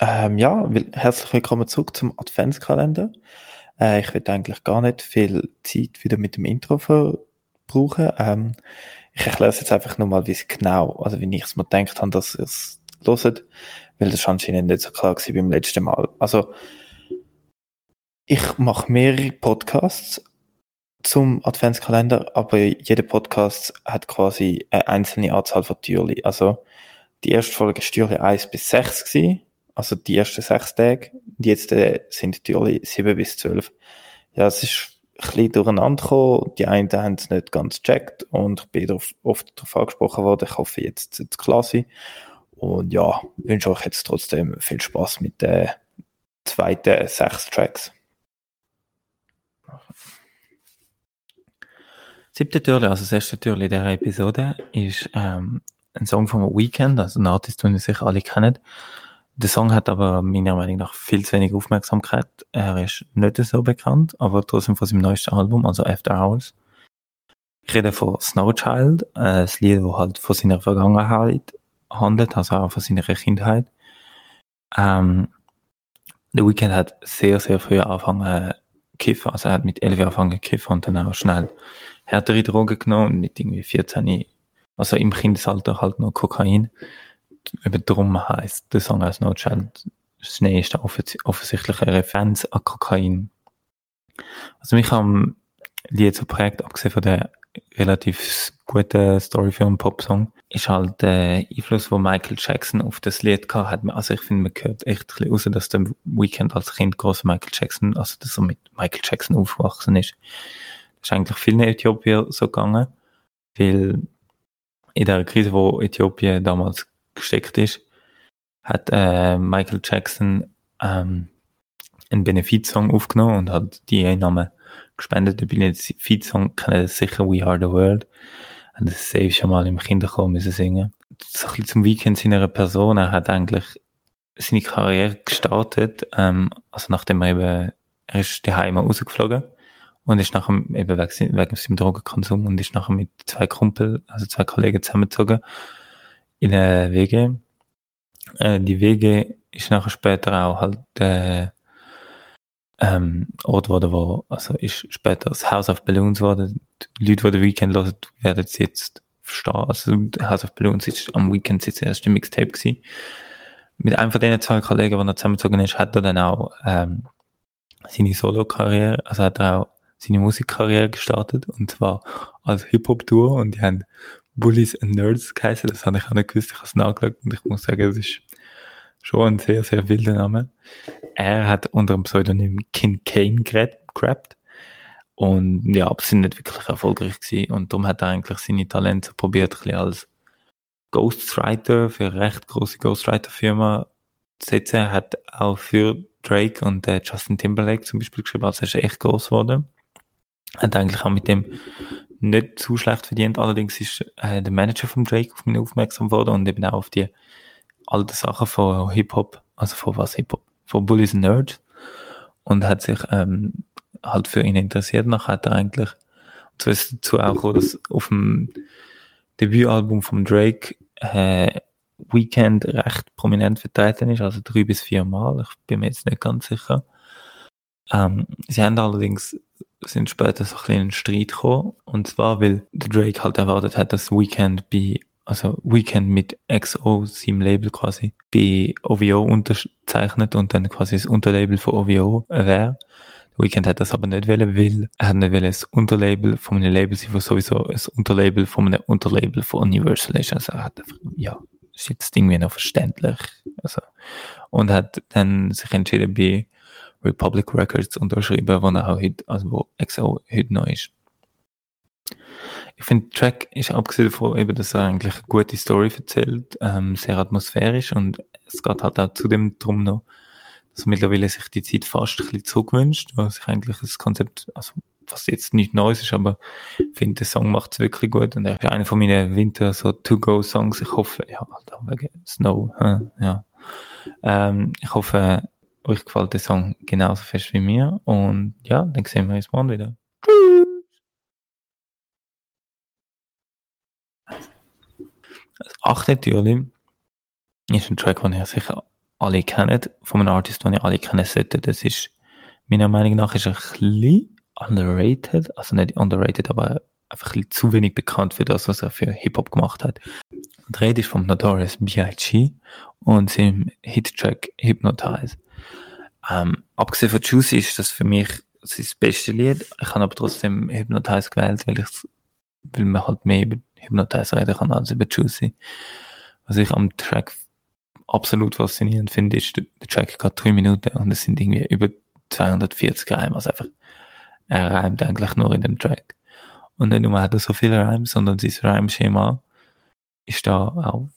Ähm, ja, herzlich willkommen zurück zum Adventskalender. Äh, ich werde eigentlich gar nicht viel Zeit wieder mit dem Intro verbrauchen. Ähm, ich erkläre es jetzt einfach nur mal, wie es genau, also wie ich es mir gedacht habe, dass ihr es hört, weil das anscheinend nicht so klar war beim letzten Mal. Also, ich mache mehrere Podcasts zum Adventskalender, aber jeder Podcast hat quasi eine einzelne Anzahl von Türchen. Also, die erste Folge war Türchen 1 bis 6 gewesen also die ersten sechs Tage. Und jetzt äh, sind natürlich sieben bis zwölf. Ja, es ist ein bisschen durcheinander gekommen. Die einen haben es nicht ganz gecheckt und ich bin darauf, oft darauf angesprochen worden. Ich hoffe, jetzt ist es klasse. Und ja, wünsche euch jetzt trotzdem viel Spaß mit den zweiten sechs Tracks. Siebte Türle, also das erste Türle dieser Episode, ist ähm, ein Song vom Weekend, also ein Artist, den ihr sicher alle kennt. Der Song hat aber meiner Meinung nach viel zu wenig Aufmerksamkeit. Er ist nicht so bekannt, aber trotzdem von seinem neuesten Album, also After Hours. Ich rede von Snowchild, äh, das Lied, das halt von seiner Vergangenheit handelt, also auch von seiner Kindheit. Ähm, The Weeknd hat sehr, sehr früh angefangen kiffen, also er hat mit 11 Jahren angefangen kiffen und dann auch schnell härtere Drogen genommen mit irgendwie 14, also im Kindesalter halt noch Kokain eben darum heisst der Song als No Child Schnee ist offens offensichtlich eine Referenz an Kokain. Also mich am Lied so prägt, abgesehen von der relativ guten Story für einen Popsong, ist halt der Einfluss, wo Michael Jackson auf das Lied gehabt hat. Also ich finde, man gehört echt ein bisschen raus, dass der Weekend als Kind groß Michael Jackson, also dass er mit Michael Jackson aufgewachsen ist. Das ist eigentlich vielen Äthiopier so gegangen, weil in der Krise, wo Äthiopien damals gesteckt ist, hat äh, Michael Jackson ähm, einen Benefizsong aufgenommen und hat die Einnahmen gespendet. Der Benefizsong kennt sicher We Are the World. Und das safe schon mal im Kinderchor müssen singen. So ein bisschen zum Weekend seiner Person. Er hat eigentlich seine Karriere gestartet, ähm, also nachdem er eben, er ist daheim rausgeflogen und ist nachher eben wegen, wegen seinem Drogenkonsum und ist nachher mit zwei Kumpel, also zwei Kollegen zusammengezogen in der WG. Äh, die WG ist nachher später auch halt äh, ähm, Ort geworden, wo, also ist später das House of Balloons geworden. Die Leute, die den Weekend hören, werden es jetzt verstehen. Also House of Balloons ist am Weekend das erste Mixtape gewesen. Mit einem von den zwei Kollegen, die er zusammengezogen ist, hat er dann auch ähm, seine Solo-Karriere, also hat er auch seine Musikkarriere gestartet, und zwar als Hip-Hop-Tour, und die haben Bullies and Nerds geheißen. Das habe ich auch nicht gewusst. Ich habe es nachgeschaut und ich muss sagen, es ist schon ein sehr, sehr wilder Name. Er hat unter dem Pseudonym King Kane gerappt. Und ja, aber sind nicht wirklich erfolgreich gewesen. Und darum hat er eigentlich seine Talente probiert, ein bisschen als Ghostwriter für eine recht große Ghostwriter-Firma zu setzen. Er hat auch für Drake und äh, Justin Timberlake zum Beispiel geschrieben, also er ist echt groß geworden. Hat eigentlich auch mit dem nicht zu schlecht verdient. Allerdings ist äh, der Manager von Drake auf mich aufmerksam worden und eben auch auf die alten Sachen von Hip-Hop, also von was Hip-Hop, von Bullies and Nerds und hat sich ähm, halt für ihn interessiert. Nachher hat er eigentlich, so ist dazu auch dass auf dem Debütalbum von Drake äh, Weekend recht prominent vertreten ist, also drei bis vier Mal. Ich bin mir jetzt nicht ganz sicher. Ähm, sie haben allerdings sind später so ein bisschen in Streit gekommen. Und zwar, weil der Drake halt erwartet hat, dass Weekend bei, also Weekend mit XO, seinem Label quasi, bei OVO unterzeichnet und dann quasi das Unterlabel von OVO wäre. Weekend hat das aber nicht wollen, weil er hat nicht wollen, das Unterlabel von einem Label sein, was sowieso ein Unterlabel von einem Unterlabel von Universal ist. Also er hat einfach, ja, ist jetzt irgendwie noch verständlich. Also, und hat dann sich entschieden, bei Republic Records unterschrieben, wo er auch heute, also wo XO heute noch ist. Ich finde, Track ist abgesehen davon eben, dass er eigentlich eine gute Story erzählt, ähm, sehr atmosphärisch und es geht halt auch zudem darum noch, dass mittlerweile sich die Zeit fast ein bisschen zurückwünscht, was sich eigentlich das Konzept, also was jetzt nicht Neues ist, aber ich finde, der Song macht es wirklich gut und er ist einer von meinen Winter so To-Go-Songs. Ich hoffe, ja, auch wegen Snow, ja. Ähm, ich hoffe, euch gefällt der Song genauso fest wie mir. Und ja, dann sehen wir uns morgen wieder. Das achte Türchen ist ein Track, den ihr sicher alle kennen, von einem Artist, den ich alle kennen sollte. Das ist, meiner Meinung nach, ist ein bisschen underrated, also nicht underrated, aber einfach ein bisschen zu wenig bekannt für das, was er für Hip-Hop gemacht hat. Und Rede ist vom Notorious B.I.G. und seinem Hit-Track Hypnotize. Ähm, abgesehen von Juicy ist das für mich sein beste Lied. Ich habe aber trotzdem Hypnotize gewählt, weil ich weil man halt mehr über Hypnotize reden kann als über Juicy. Was ich am Track absolut faszinierend finde, ist, der, Track geht drei Minuten und es sind irgendwie über 240 Reime. Also einfach, er reimt eigentlich nur in dem Track. Und nicht nur hat er so viele Reime, sondern sein Reimschema ist da auch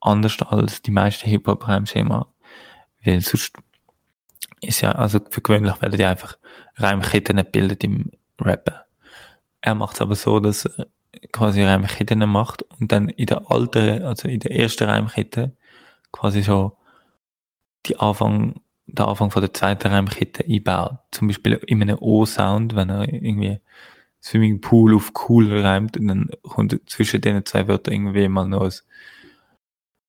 anders als die meisten Hip-Hop-Reimschema. Weil sonst ist ja, also für gewöhnlich werden die einfach Reimketten nicht bildet im Rappen. Er macht es aber so, dass er quasi Reimketten macht und dann in der alten, also in der ersten Reimkette quasi schon die Anfang, der Anfang von der zweiten Reimkette einbaut. Zum Beispiel in einem O-Sound, wenn er irgendwie Swimmingpool auf cool reimt und dann kommt zwischen den zwei Wörtern irgendwie mal noch das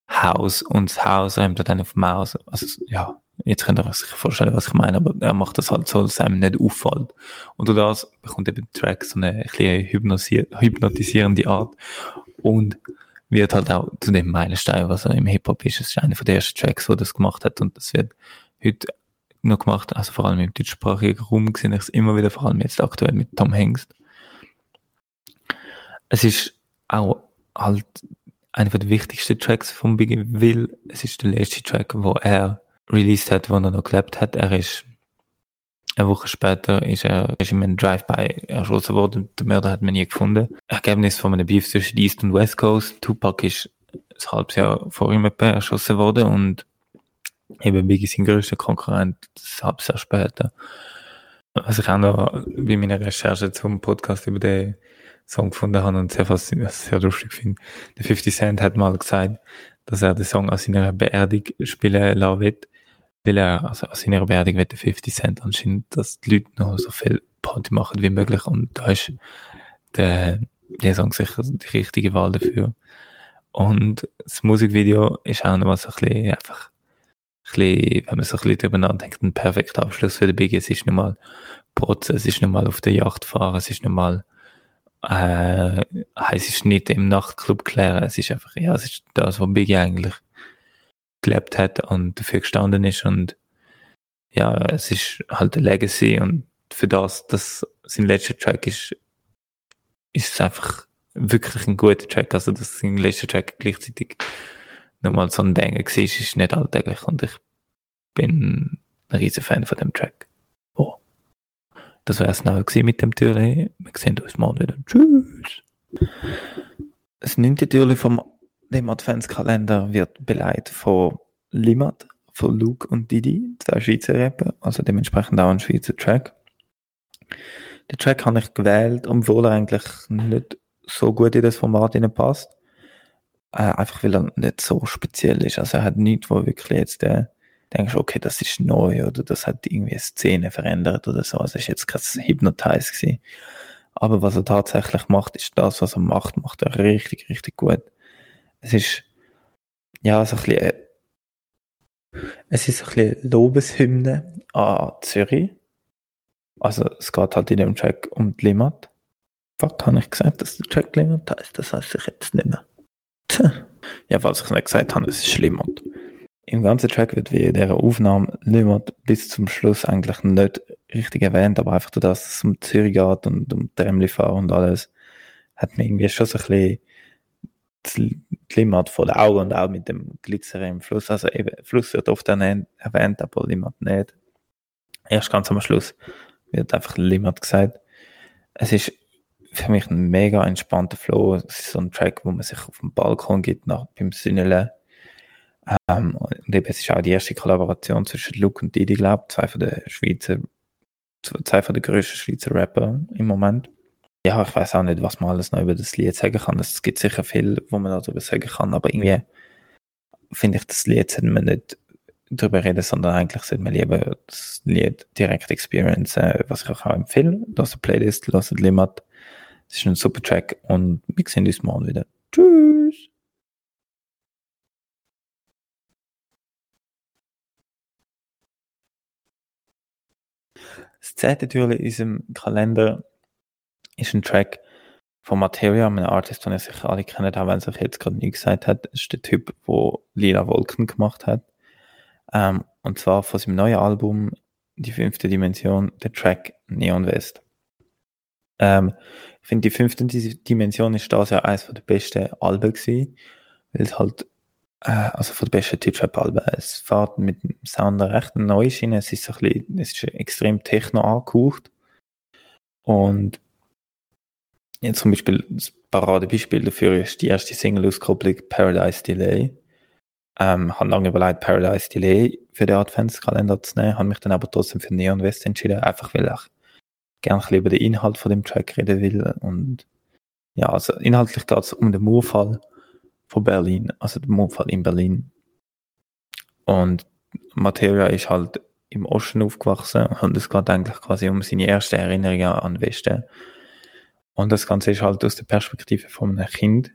Haus und das Haus reimt dann auf Maus. Also, ja, jetzt könnt ihr euch vorstellen, was ich meine, aber er macht das halt so, dass es einem nicht auffällt. Und durch das bekommt eben der Track so eine, eine hypnotisierende Art und wird halt auch zu dem Meilenstein, was er im Hip-Hop ist. Es ist einer den ersten Tracks, wo das gemacht hat und das wird heute noch gemacht, also vor allem im deutschsprachigen Raum sehe ich es immer wieder, vor allem jetzt aktuell mit Tom Hengst es ist auch halt einer der wichtigsten Tracks von Biggie Will. Es ist der letzte Track, wo er released hat, wo er noch gelebt hat. Er ist eine Woche später ist er ist in einem Drive-By erschossen worden. Der Mörder hat man nie gefunden. Ergebnis von einem Beef zwischen East und West Coast. Tupac ist ein halbes Jahr vor ihm erschossen worden und eben Biggie sein größter Konkurrent ein halbes Jahr später. Was ich auch noch bei meiner Recherche zum Podcast über den Song gefunden habe und sehr faszinierend, sehr lustig finde. Der 50 Cent hat mal gesagt, dass er den Song an seiner Beerdigung spielen lassen will, weil er, also an seiner Beerdigung will der 50 Cent anscheinend, dass die Leute noch so viel Party machen wie möglich und da ist der, der Song sicher die richtige Wahl dafür. Und das Musikvideo ist auch noch so ein bisschen einfach, ein bisschen, wenn man so ein bisschen darüber nachdenkt, ein perfekter Abschluss für den Biggie. Es ist nicht mal Protzen, es ist nicht mal auf der Yacht fahren, es ist nicht mal äh, es ist nicht im Nachtclub klären, es ist einfach, ja, es ist das, was Biggie eigentlich gelebt hat und dafür gestanden ist und ja, es ist halt eine Legacy und für das, dass sein letzter Track ist, ist es einfach wirklich ein guter Track, also dass sein letzter Track gleichzeitig nochmal so ein Ding war, ist nicht alltäglich und ich bin ein riesen Fan von dem Track. Das wäre es noch mit dem Türli. Wir sehen uns morgen wieder. Tschüss. Das neunte Türli vom dem Adventskalender wird beleidigt von Limat, von Luke und Didi, zwei Schweizer Rapper, also dementsprechend auch ein Schweizer Track. Den Track habe ich gewählt, obwohl er eigentlich nicht so gut in das Format passt. Äh, einfach weil er nicht so speziell ist. Also er hat nichts, wo wirklich jetzt der denkst, okay, das ist neu oder das hat irgendwie eine Szene verändert oder so. Also ist jetzt kein Hypnotize gewesen. Aber was er tatsächlich macht, ist das, was er macht, macht er richtig, richtig gut. Es ist, ja, so ein bisschen, äh, es ist ein bisschen Lobeshymne an Zürich. Also, es geht halt in dem Track um die Limmat. Fuck, habe ich gesagt, dass der Track Limmat heißt? Das heißt ich jetzt nicht mehr. Tja. Ja, falls ich es nicht gesagt habe, es ist Limmat im ganzen Track wird wie in dieser Aufnahme niemand bis zum Schluss eigentlich nicht richtig erwähnt, aber einfach durch das, dass es um Zürich geht und um Tramli fahren und alles, hat man irgendwie schon so ein bisschen Limit vor den Augen und auch mit dem Glitzer im Fluss. Also eben, Fluss wird oft erwähnt, aber Limit nicht. Erst ganz am Schluss wird einfach Limit gesagt. Es ist für mich ein mega entspannter Flow. Es ist so ein Track, wo man sich auf dem Balkon gibt, nach, beim Sünneln ähm, und eben, es ist auch die erste Kollaboration zwischen Luke und Didi, glaube zwei von den Schweizer, zwei von den grössten Schweizer Rapper im Moment ja, ich weiß auch nicht, was man alles noch über das Lied sagen kann. Es gibt sicher viel, wo man darüber sagen kann, aber irgendwie finde ich, das Lied sollte man nicht darüber reden, sondern eigentlich sollte man lieber das Lied direkt experience, was ich auch empfehle. Das ist eine Playlist, lasst Limit. Es ist ein super Track und wir sehen uns morgen wieder. Tschüss! Das zweite Türchen in unserem Kalender ist ein Track von Materia, einem Artist, den ihr sicher alle kennt, auch wenn es euch jetzt gerade nie gesagt hat. Das ist der Typ, der Lila Wolken gemacht hat. Ähm, und zwar von seinem neuen Album, Die fünfte Dimension, der Track Neon West. Ähm, ich finde, die fünfte Dimension ist da ja eines der besten Alben gewesen, weil es halt, äh, also von den besten Deutschrap-Alben, es fährt mit dem Sound recht neu Schiene, es ist ein bisschen, es ist extrem techno angehaucht und Jetzt zum Beispiel, das Paradebeispiel dafür ist die erste Single-Auskopplung Paradise Delay. Ähm, habe lange überlegt, Paradise Delay für den Adventskalender zu nehmen, habe mich dann aber trotzdem für Neon West entschieden, einfach weil ich gerne über den Inhalt von dem Track reden will. Und ja, also inhaltlich geht es um den Murfall von Berlin, also den Murfall in Berlin. Und Materia ist halt im Osten aufgewachsen und es geht eigentlich quasi um seine erste Erinnerung an den Westen. Und das Ganze ist halt aus der Perspektive von einem Kind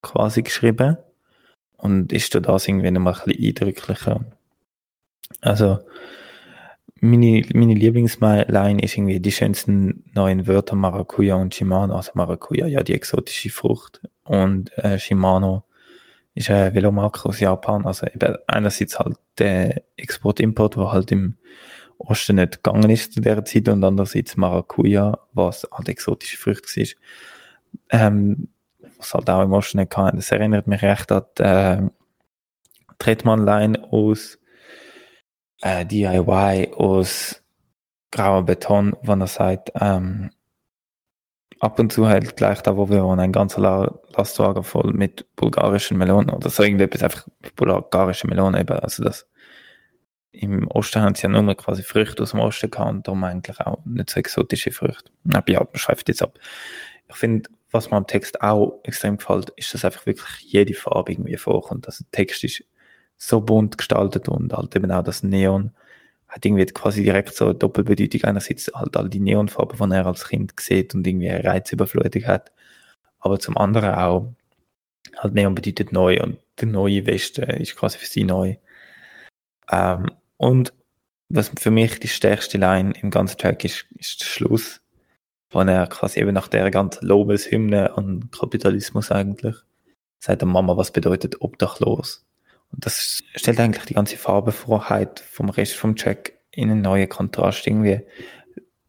quasi geschrieben. Und ist da das irgendwie nochmal ein bisschen eindrücklicher. Also, meine, meine Lieblingsline ist irgendwie die schönsten neuen Wörter Maracuja und Shimano. Also Maracuja, ja, die exotische Frucht. Und äh, Shimano ist ein Velomarke aus Japan. Also eben einerseits halt der Export-Import, wo halt im Osten nicht gegangen ist zu dieser Zeit und andererseits Maracuja, was halt exotische Früchte war. Ähm, was halt auch im Osten nicht kann. Das erinnert mich recht an die äh, Tretmann-Line aus äh, DIY, aus grauer Beton, wo er sagt, ähm, ab und zu halt gleich da, wo wir wohnen, ein ganzer Lastwagen voll mit bulgarischen Melonen oder so irgendetwas, einfach bulgarische Melonen eben, also das im Osten haben sie ja nur quasi Früchte aus dem Osten gehabt und darum eigentlich auch nicht so exotische Früchte. Aber ja, man schreibt jetzt ab. Ich finde, was mir am Text auch extrem gefällt, ist, dass einfach wirklich jede Farbe irgendwie vorkommt. Also der Text ist so bunt gestaltet und halt eben auch das Neon hat irgendwie quasi direkt so eine Doppelbedeutung. Einerseits halt all die Neonfarben, die er als Kind sieht und irgendwie eine Reizüberflutung hat. Aber zum anderen auch, halt Neon bedeutet neu und der neue Westen ist quasi für sie neu. Ähm, und was für mich die stärkste Line im ganzen Track ist, ist der Schluss, wo er quasi eben nach der ganzen Lobeshymne an Kapitalismus eigentlich sagt der Mama, was bedeutet obdachlos. Und das stellt eigentlich die ganze Farbenfroheit vom Rest vom Track in einen neuen Kontrast irgendwie.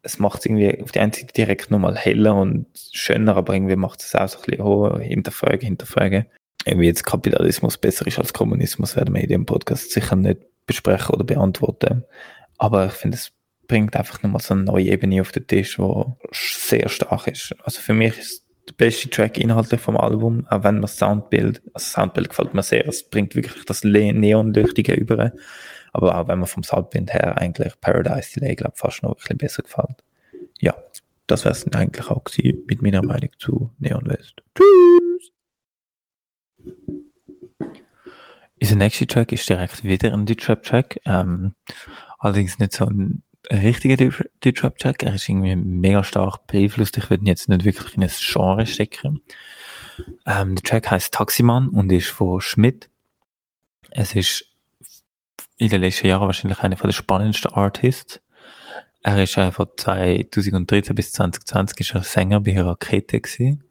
Es macht es irgendwie auf die einen Seite direkt nochmal heller und schöner, aber irgendwie macht es auch so ein bisschen oh, hinterfragen, hinterfragen. Irgendwie jetzt Kapitalismus besser ist als Kommunismus, werden wir in dem Podcast sicher nicht besprechen oder beantworten. Aber ich finde, es bringt einfach nochmal so eine neue Ebene auf den Tisch, wo sehr stark ist. Also für mich ist der beste Track inhaltlich vom Album, auch wenn man das Soundbild, also Soundbild gefällt mir sehr, es bringt wirklich das Neonleuchtige über. Aber auch wenn man vom Soundbild her eigentlich Paradise Delay, glaube fast noch ein bisschen besser gefällt. Ja, das wäre es eigentlich auch gewesen mit meiner Meinung zu Neon West. Tschüss! Unser nächster Track ist direkt wieder ein Deutschrap-Track. Ähm, allerdings nicht so ein richtiger Deutschrap-Track. Er ist irgendwie mega stark beeinflusst. Ich würde ihn jetzt nicht wirklich in ein Genre stecken. Ähm, der Track heißt Taximan und ist von Schmidt. Es ist in den letzten Jahren wahrscheinlich einer der spannendsten Artists. Er ist von 2013 bis 2020 ist er Sänger bei Rakete gewesen.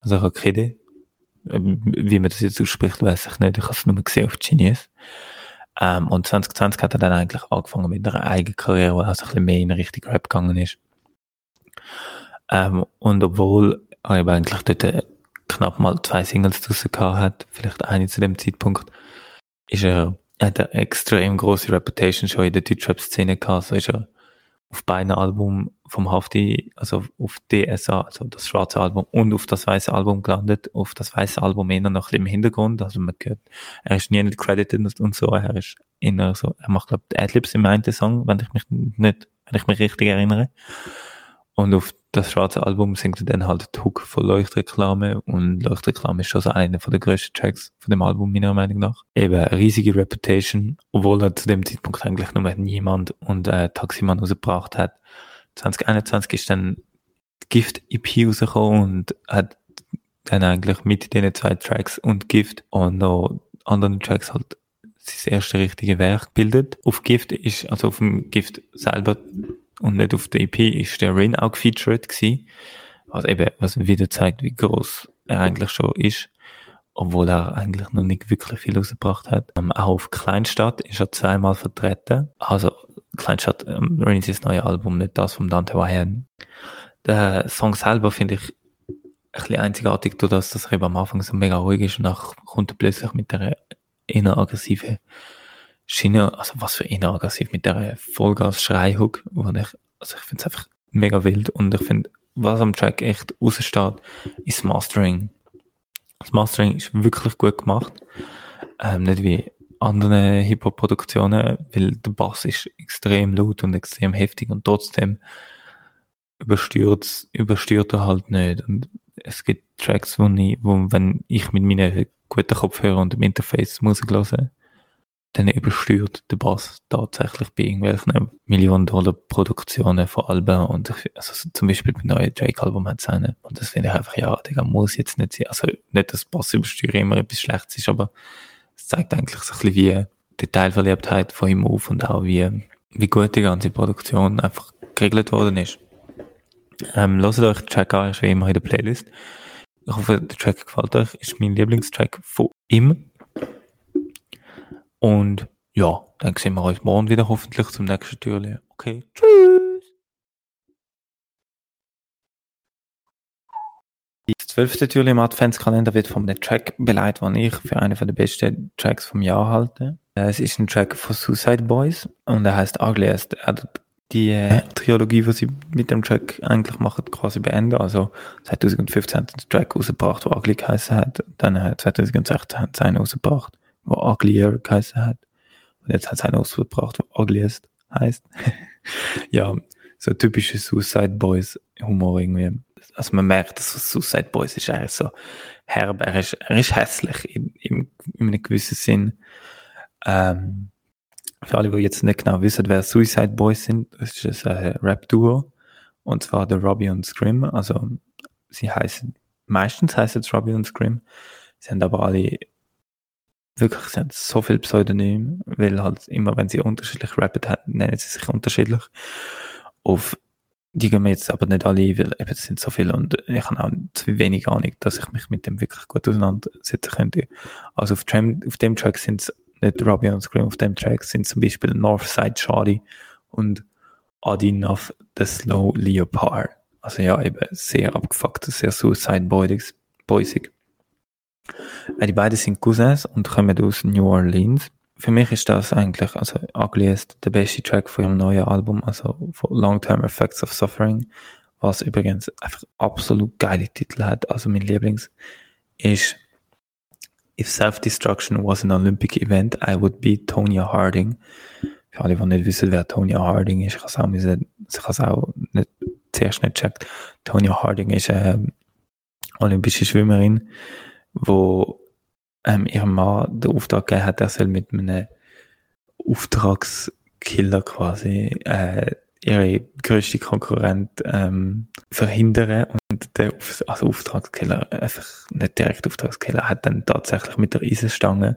Also Rakete, wie man das jetzt ausspricht, weiß ich nicht. Ich habe es nur gesehen auf Genius. Ähm, und 2020 hat er dann eigentlich angefangen mit einer eigenen Karriere, die auch so ein bisschen mehr in Richtung Rap gegangen ist. Ähm, und obwohl er eben eigentlich dort äh, knapp mal zwei Singles draussen gehabt hat, vielleicht eine zu dem Zeitpunkt, ist er, hat er extrem große Reputation schon in der Deutschrap-Szene gehabt, so ist er auf beiden Alben vom Hafti, also auf DSA, also das schwarze Album und auf das weiße Album gelandet. Auf das weiße Album eher noch im Hintergrund, also man gehört, er ist nie nicht credited und so, er ist eher so, er macht glaube ich Adlibs im einen Song, wenn ich mich nicht, wenn ich mich richtig erinnere. Und auf das schwarze Album singt dann halt den Hook von Leuchtreklame und Leuchtreklame ist schon so einer den größten Tracks von dem Album meiner Meinung nach. Eben riesige Reputation, obwohl er zu dem Zeitpunkt eigentlich nur niemand und äh, Taximan rausgebracht hat. 2021 ist dann Gift EP rausgekommen und hat dann eigentlich mit diesen zwei Tracks und Gift und noch anderen Tracks halt sein erste richtige Werk gebildet. Auf Gift ist, also auf dem Gift selber und nicht auf der EP ist der Rin auch gefeatured gewesen. Also eben, was wieder zeigt, wie groß er eigentlich schon ist. Obwohl er eigentlich noch nicht wirklich viel rausgebracht hat. Ähm, auch auf Kleinstadt ist er zweimal vertreten. Also, Kleinstadt, ähm, Rin ist das neue Album, nicht das vom Dante Wyan. Der Song selber finde ich ein bisschen einzigartig, durch das, dass er eben am Anfang so mega ruhig ist und dann kommt er plötzlich mit der eher aggressiven Schiene, also was für eher aggressiv, mit der Vollgas-Schreihook, wo ich, also ich finde es einfach mega wild und ich finde, was am Track echt raussteht, ist Mastering. Das Mastering ist wirklich gut gemacht. Ähm, nicht wie andere Hip-Hop-Produktionen, weil der Bass ist extrem laut und extrem heftig und trotzdem überstört er halt nicht. Und es gibt Tracks, wo, ich, wo wenn ich mit meinen guten Kopfhörern und dem Interface Musik höre, dann übersteuert der Bass tatsächlich bei irgendwelchen Millionen Dollar Produktionen von Alben und also zum Beispiel beim neuen Drake-Album hat es eine und das finde ich einfach, ja, der muss jetzt nicht sein, also nicht, dass Bass übersteuern immer etwas Schlechtes ist, aber es zeigt eigentlich so ein bisschen wie Detailverliebtheit von ihm auf und auch wie, wie gut die ganze Produktion einfach geregelt worden ist. Ähm, hört euch den Track an, ist wie immer in der Playlist. Ich hoffe, der Track gefällt euch. Ist mein Lieblingstrack von ihm. Und ja, dann sehen wir uns morgen wieder hoffentlich zum nächsten Türchen. Okay, tschüss! Das zwölfte Türchen im Adventskalender wird von einem Track beleidigt, den ich für einen der besten Tracks vom Jahr halte. Es ist ein Track von Suicide Boys und er heißt Ugliest. Er hat die äh, Trilogie, die sie mit dem Track eigentlich machen, quasi beenden. Also 2015 hat sie den Track rausgebracht, der Ugly geheißen hat. Dann äh, 2016 hat sie einen rausgebracht wo Uglier geheißen hat. Und jetzt hat es einen ausgebracht, wo Ugliest heißt. ja, so typische Suicide Boys Humor irgendwie. Also man merkt, dass Suicide Boys ist eigentlich so herb, er ist, er ist hässlich in, in, in einem gewissen Sinn. Ähm, für alle, die jetzt nicht genau wissen, wer Suicide Boys sind, das ist ein Rap-Duo. Und zwar der Robbie und Scream. Also, sie heißen, meistens heißen es Robbie und Scream. Sie haben aber alle wirklich, sie haben so viel Pseudonym, weil halt immer, wenn sie unterschiedlich rappen, nennen sie sich unterschiedlich. Auf die gehen wir jetzt aber nicht alle, weil eben es sind so viele und ich habe auch zu wenig Ahnung, dass ich mich mit dem wirklich gut auseinandersetzen könnte. Also auf dem, auf dem Track sind es nicht Robbie und Scream, auf dem Track sind zum Beispiel Northside Shadi und Adinov the Slow Leopard. Also ja, eben sehr abgefuckt, sehr Suicide Boysig. Äh, die beiden sind Cousins und kommen aus New Orleans. Für mich ist das eigentlich, also Ugliest, der beste Track von ihrem neuen Album, also Long Term Effects of Suffering, was übrigens einfach absolut geile Titel hat. Also mein Lieblings ist If Self-Destruction was an Olympic event, I would be Tonya Harding. Für alle, die nicht wissen, wer Tonya Harding ist, ich kann es auch, auch nicht, zuerst nicht checkt. Tonya Harding ist eine olympische Schwimmerin, wo ähm, ihrem Mann den Auftrag gegeben hat, er soll mit einem Auftragskiller quasi äh, ihre größte Konkurrent ähm, verhindern und der also Auftragskiller, einfach nicht direkt Auftragskiller, hat dann tatsächlich mit der Eisenstange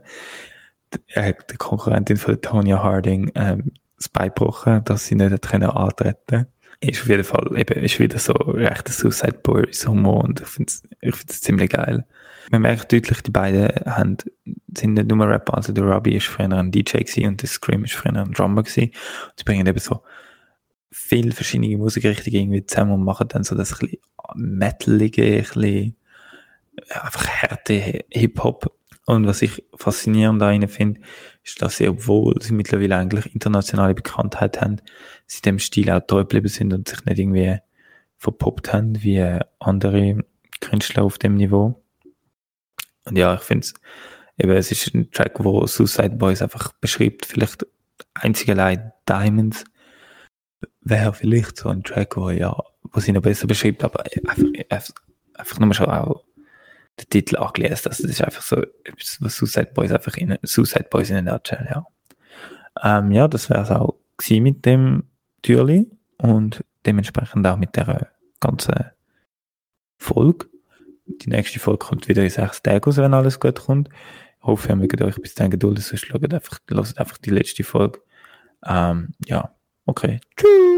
äh, der Konkurrentin von Tonya Harding ähm, das Bein gebrochen, dass sie nicht antreten ist auf jeden Fall eben, ist wieder so recht Suicide Boys Humor und ich finde es ich ziemlich geil. Man merkt deutlich, die beiden haben, sind nicht nur Rapper, also der Robbie ist früher ein DJ und der Scream ist früher ein Drummer gewesen. Und sie bringen eben so viele verschiedene Musikrichtungen irgendwie zusammen und machen dann so das ein metalige, ein bisschen einfach harte Hip-Hop. Und was ich faszinierend daran finde, ist, dass sie, obwohl sie mittlerweile eigentlich internationale Bekanntheit haben, sie dem Stil auch treu geblieben sind und sich nicht irgendwie verpoppt haben wie andere Künstler auf dem Niveau. Und ja, ich finde es, eben, es ist ein Track, wo Suicide Boys einfach beschreibt, vielleicht einzig allein Diamonds wäre vielleicht so ein Track, wo ja, wo sie noch besser beschreibt, aber einfach, einfach nur schon auch den Titel angelesen, das ist einfach so, was Suicide Boys einfach in, Suicide Boys in der Nutshell, ja. Ähm, ja, das wäre es auch mit dem Türli und dementsprechend auch mit der ganzen Folge. Die nächste Folge kommt wieder in sechs Tagen wenn alles gut kommt. Ich hoffe, ihr mögt euch bis dann geduldig, sonst schaut einfach, lasst einfach die letzte Folge. Ähm, ja, okay. Tschüss!